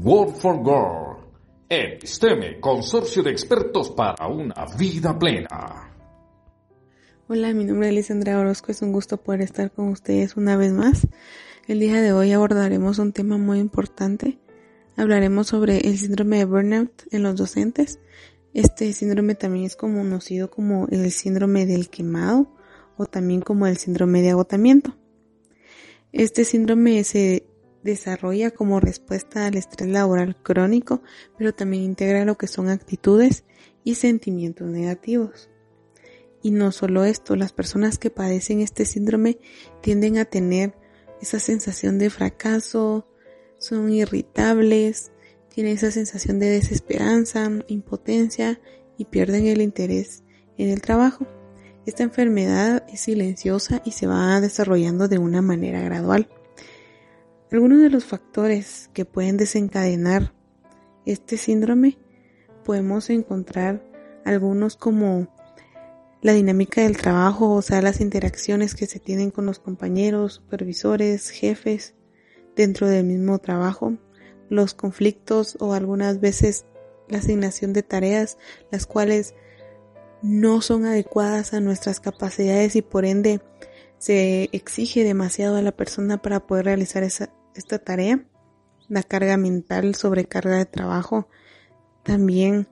Word for Girl. Episteme, consorcio de expertos para una vida plena. Hola, mi nombre es Lisandra Orozco. Es un gusto poder estar con ustedes una vez más. El día de hoy abordaremos un tema muy importante. Hablaremos sobre el síndrome de burnout en los docentes. Este síndrome también es conocido como el síndrome del quemado o también como el síndrome de agotamiento. Este síndrome se desarrolla como respuesta al estrés laboral crónico, pero también integra lo que son actitudes y sentimientos negativos. Y no solo esto, las personas que padecen este síndrome tienden a tener esa sensación de fracaso, son irritables, tienen esa sensación de desesperanza, impotencia y pierden el interés en el trabajo. Esta enfermedad es silenciosa y se va desarrollando de una manera gradual. Algunos de los factores que pueden desencadenar este síndrome podemos encontrar algunos como la dinámica del trabajo, o sea, las interacciones que se tienen con los compañeros, supervisores, jefes dentro del mismo trabajo, los conflictos o algunas veces la asignación de tareas, las cuales no son adecuadas a nuestras capacidades y por ende se exige demasiado a la persona para poder realizar esa, esta tarea, la carga mental, sobrecarga de trabajo, también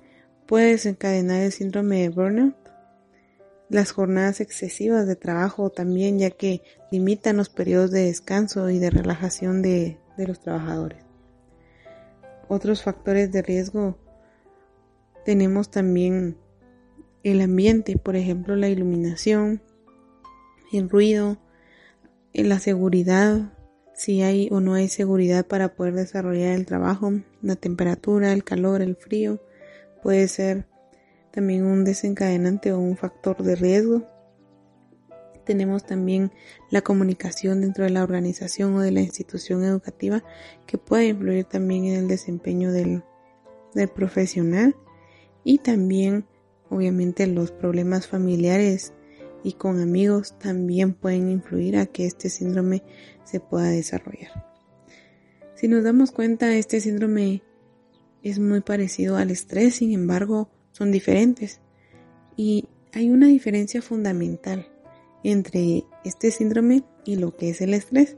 puede desencadenar el síndrome de burnout. Las jornadas excesivas de trabajo también, ya que limitan los periodos de descanso y de relajación de, de los trabajadores. Otros factores de riesgo tenemos también el ambiente, por ejemplo, la iluminación, el ruido, la seguridad, si hay o no hay seguridad para poder desarrollar el trabajo, la temperatura, el calor, el frío, puede ser también un desencadenante o un factor de riesgo. Tenemos también la comunicación dentro de la organización o de la institución educativa que puede influir también en el desempeño del, profesional y también obviamente los problemas familiares y con amigos también pueden influir a que este síndrome se pueda desarrollar. Si nos damos cuenta, este síndrome es muy parecido al estrés, sin embargo, son diferentes. Y hay una diferencia fundamental entre este síndrome y lo que es el estrés.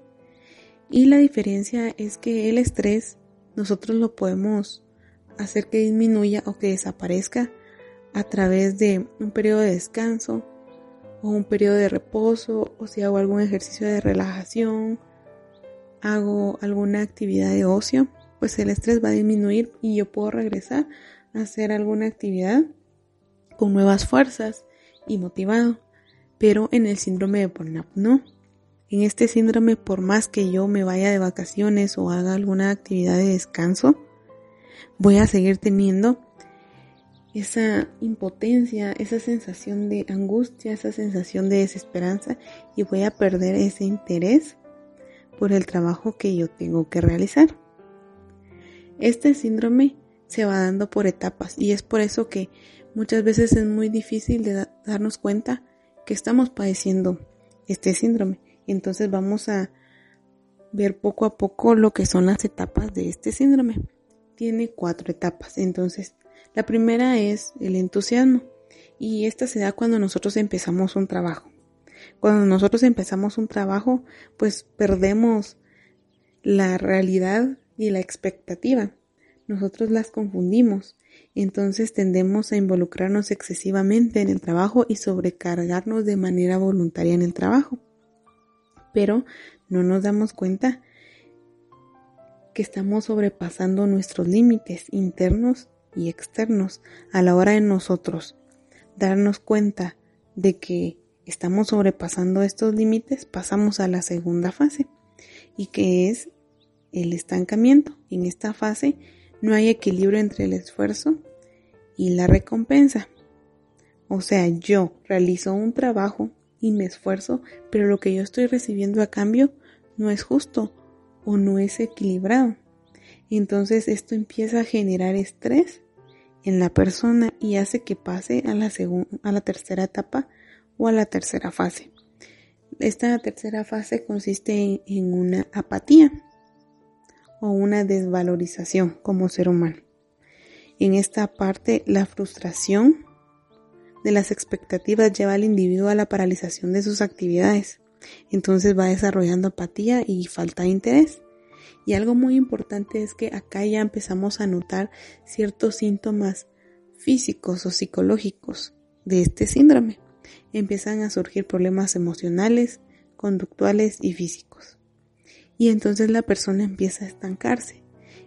Y la diferencia es que el estrés nosotros lo podemos hacer que disminuya o que desaparezca a través de un periodo de descanso, o un periodo de reposo o si hago algún ejercicio de relajación, hago alguna actividad de ocio, pues el estrés va a disminuir y yo puedo regresar a hacer alguna actividad con nuevas fuerzas y motivado. Pero en el síndrome de burnout no. En este síndrome, por más que yo me vaya de vacaciones o haga alguna actividad de descanso, voy a seguir teniendo esa impotencia, esa sensación de angustia, esa sensación de desesperanza y voy a perder ese interés por el trabajo que yo tengo que realizar. Este síndrome se va dando por etapas y es por eso que muchas veces es muy difícil de darnos cuenta que estamos padeciendo este síndrome. Entonces vamos a ver poco a poco lo que son las etapas de este síndrome. Tiene cuatro etapas. Entonces, la primera es el entusiasmo y esta se da cuando nosotros empezamos un trabajo. Cuando nosotros empezamos un trabajo, pues perdemos la realidad y la expectativa. Nosotros las confundimos. Entonces tendemos a involucrarnos excesivamente en el trabajo y sobrecargarnos de manera voluntaria en el trabajo. Pero no nos damos cuenta que estamos sobrepasando nuestros límites internos y externos a la hora de nosotros darnos cuenta de que estamos sobrepasando estos límites, pasamos a la segunda fase y que es el estancamiento. En esta fase no hay equilibrio entre el esfuerzo y la recompensa. O sea, yo realizo un trabajo y me esfuerzo, pero lo que yo estoy recibiendo a cambio no es justo o no es equilibrado. Entonces esto empieza a generar estrés en la persona y hace que pase a la, a la tercera etapa o a la tercera fase. Esta tercera fase consiste en una apatía o una desvalorización como ser humano. En esta parte, la frustración de las expectativas lleva al individuo a la paralización de sus actividades. Entonces va desarrollando apatía y falta de interés. Y algo muy importante es que acá ya empezamos a notar ciertos síntomas físicos o psicológicos de este síndrome. Empiezan a surgir problemas emocionales, conductuales y físicos. Y entonces la persona empieza a estancarse.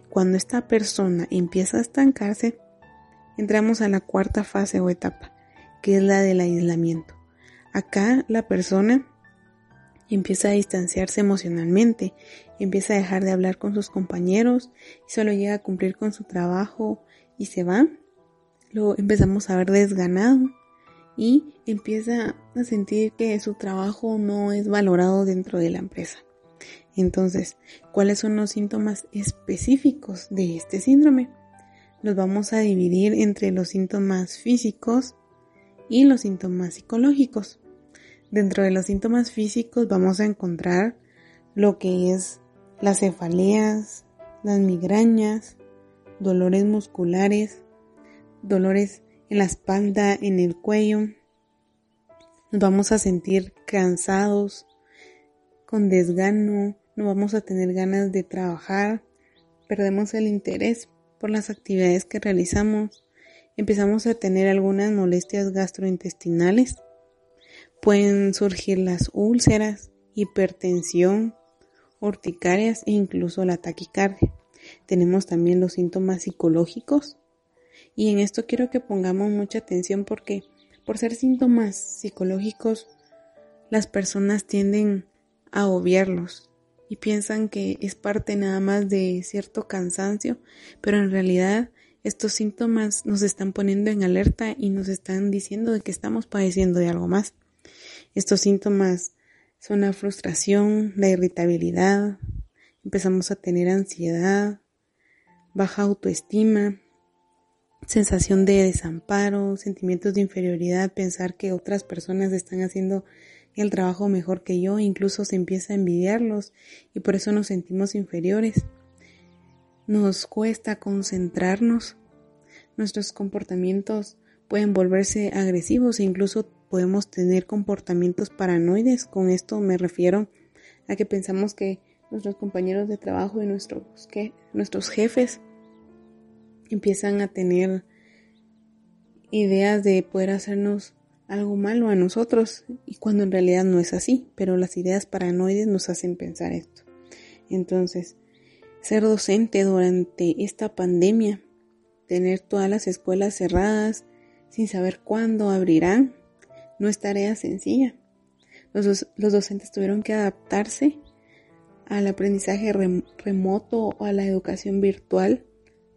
Cuando esta persona empieza a estancarse, entramos a la cuarta fase o etapa, que es la del aislamiento. Acá la persona empieza a distanciarse emocionalmente, empieza a dejar de hablar con sus compañeros y solo llega a cumplir con su trabajo y se va. Lo empezamos a ver desganado y empieza a sentir que su trabajo no es valorado dentro de la empresa. Entonces, ¿cuáles son los síntomas específicos de este síndrome? Los vamos a dividir entre los síntomas físicos y los síntomas psicológicos. Dentro de los síntomas físicos vamos a encontrar lo que es las cefaleas, las migrañas, dolores musculares, dolores en la espalda, en el cuello. Nos vamos a sentir cansados, con desgano, no vamos a tener ganas de trabajar, perdemos el interés por las actividades que realizamos, empezamos a tener algunas molestias gastrointestinales Pueden surgir las úlceras, hipertensión, urticarias e incluso la taquicardia. Tenemos también los síntomas psicológicos y en esto quiero que pongamos mucha atención porque por ser síntomas psicológicos las personas tienden a obviarlos y piensan que es parte nada más de cierto cansancio, pero en realidad estos síntomas nos están poniendo en alerta y nos están diciendo de que estamos padeciendo de algo más. Estos síntomas son la frustración, la irritabilidad, empezamos a tener ansiedad, baja autoestima, sensación de desamparo, sentimientos de inferioridad, pensar que otras personas están haciendo el trabajo mejor que yo, incluso se empieza a envidiarlos y por eso nos sentimos inferiores. Nos cuesta concentrarnos, nuestros comportamientos pueden volverse agresivos e incluso podemos tener comportamientos paranoides. Con esto me refiero a que pensamos que nuestros compañeros de trabajo y nuestros, jefes empiezan a tener ideas de poder hacernos algo malo a nosotros y cuando en realidad no es así, pero las ideas paranoides nos hacen pensar esto. Entonces, ser docente durante esta pandemia, tener todas las escuelas cerradas sin saber cuándo abrirán, no es tarea sencilla. Los, docentes tuvieron que adaptarse al aprendizaje remoto o a la educación virtual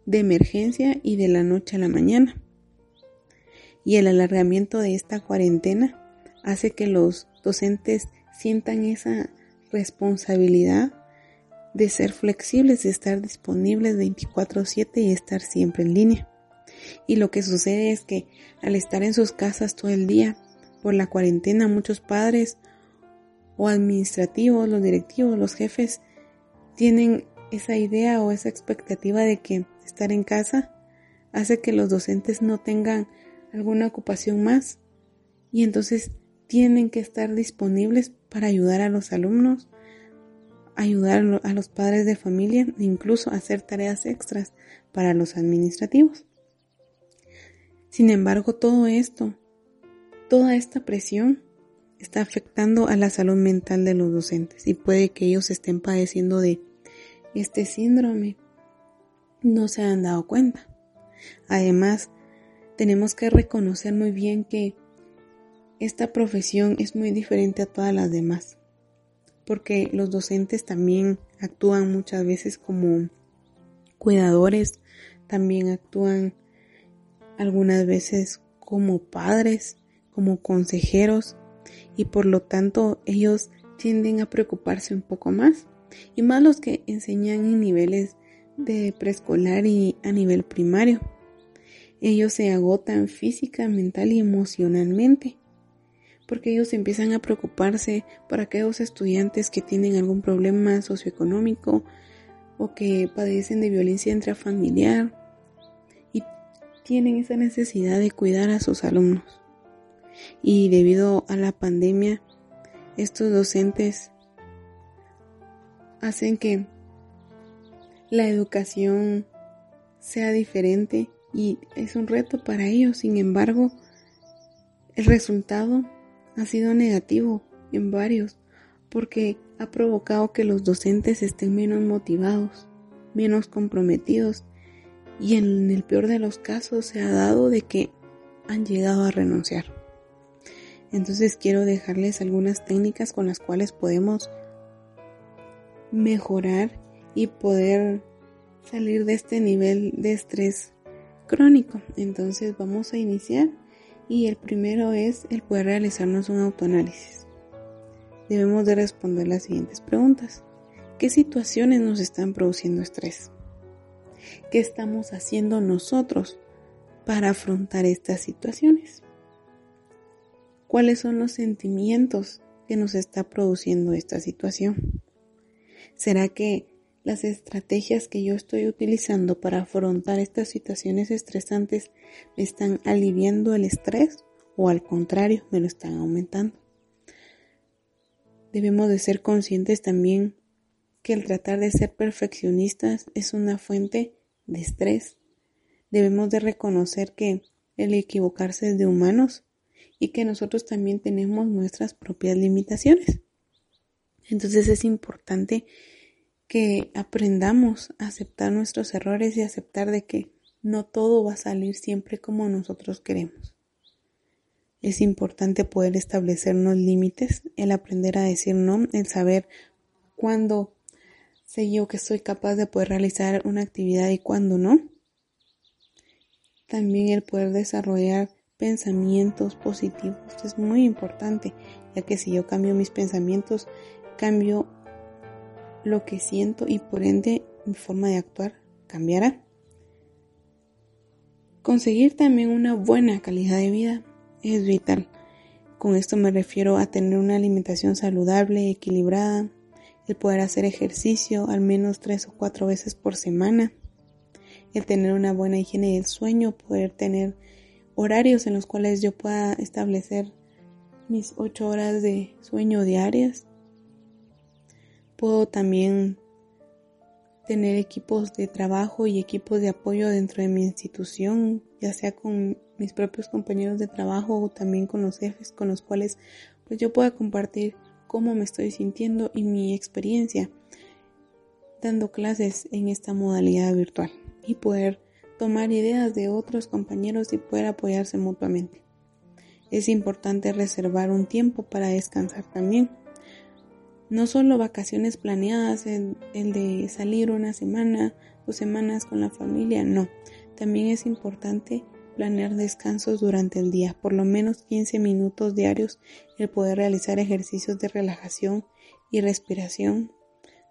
de emergencia y de la noche a la mañana. Y el alargamiento de esta cuarentena hace que los docentes sientan esa responsabilidad de ser flexibles, de estar disponibles 24/7 y estar siempre en línea. Y lo que sucede es que al estar en sus casas todo el día, por la cuarentena muchos padres o administrativos, los directivos, los jefes tienen esa idea o esa expectativa de que estar en casa hace que los docentes no tengan alguna ocupación más y entonces tienen que estar disponibles para ayudar a los alumnos, ayudar a los padres de familia e incluso hacer tareas extras para los administrativos. Sin embargo, todo esto Toda esta presión está afectando a la salud mental de los docentes y puede que ellos estén padeciendo de este síndrome. No se han dado cuenta. Además, tenemos que reconocer muy bien que esta profesión es muy diferente a todas las demás, porque los docentes también actúan muchas veces como cuidadores, también actúan algunas veces como padres, como consejeros y por lo tanto ellos tienden a preocuparse un poco más y más los que enseñan en niveles de preescolar y a nivel primario. Ellos se agotan física, mental y emocionalmente porque ellos empiezan a preocuparse por aquellos estudiantes que tienen algún problema socioeconómico o que padecen de violencia intrafamiliar y tienen esa necesidad de cuidar a sus alumnos. Y debido a la pandemia, estos docentes hacen que la educación sea diferente y es un reto para ellos. Sin embargo, el resultado ha sido negativo en varios porque ha provocado que los docentes estén menos motivados, menos comprometidos y en el peor de los casos se ha dado de que han llegado a renunciar. Entonces quiero dejarles algunas técnicas con las cuales podemos mejorar y poder salir de este nivel de estrés crónico. Entonces vamos a iniciar y el primero es el poder realizarnos un autoanálisis. Debemos de responder las siguientes preguntas. ¿Qué situaciones nos están produciendo estrés? ¿Qué estamos haciendo nosotros para afrontar estas situaciones? ¿Cuáles son los sentimientos que nos está produciendo esta situación? ¿Será que las estrategias que yo estoy utilizando para afrontar estas situaciones estresantes me están aliviando el estrés o al contrario me lo están aumentando? Debemos de ser conscientes también que el tratar de ser perfeccionistas es una fuente de estrés. Debemos de reconocer que el equivocarse de humanos y que nosotros también tenemos nuestras propias limitaciones. Entonces es importante que aprendamos a aceptar nuestros errores y aceptar de que no todo va a salir siempre como nosotros queremos. Es importante poder establecernos límites, el aprender a decir no, el saber cuándo sé yo que soy capaz de poder realizar una actividad y cuándo no. También el poder desarrollar pensamientos positivos es muy importante, ya que si yo cambio mis pensamientos, cambio lo que siento y por ende mi forma de actuar cambiará. Conseguir también una buena calidad de vida es vital. Con esto me refiero a tener una alimentación saludable, equilibrada, el poder hacer ejercicio al menos tres o cuatro veces por semana, el tener una buena higiene del sueño, poder tener horarios en los cuales yo pueda establecer mis ocho horas de sueño diarias. Puedo también tener equipos de trabajo y equipos de apoyo dentro de mi institución, ya sea con mis propios compañeros de trabajo o también con los jefes con los cuales pues yo pueda compartir cómo me estoy sintiendo y mi experiencia dando clases en esta modalidad virtual y poder tomar ideas de otros compañeros y poder apoyarse mutuamente. Es importante reservar un tiempo para descansar también. No solo vacaciones planeadas, el, de salir una semana, dos semanas con la familia, no. También es importante planear descansos durante el día, por lo menos 15 minutos diarios, el poder realizar ejercicios de relajación y respiración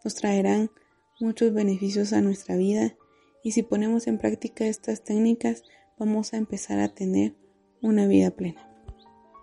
nos traerán muchos beneficios a nuestra vida y si ponemos en práctica estas técnicas vamos a empezar a tener una vida plena.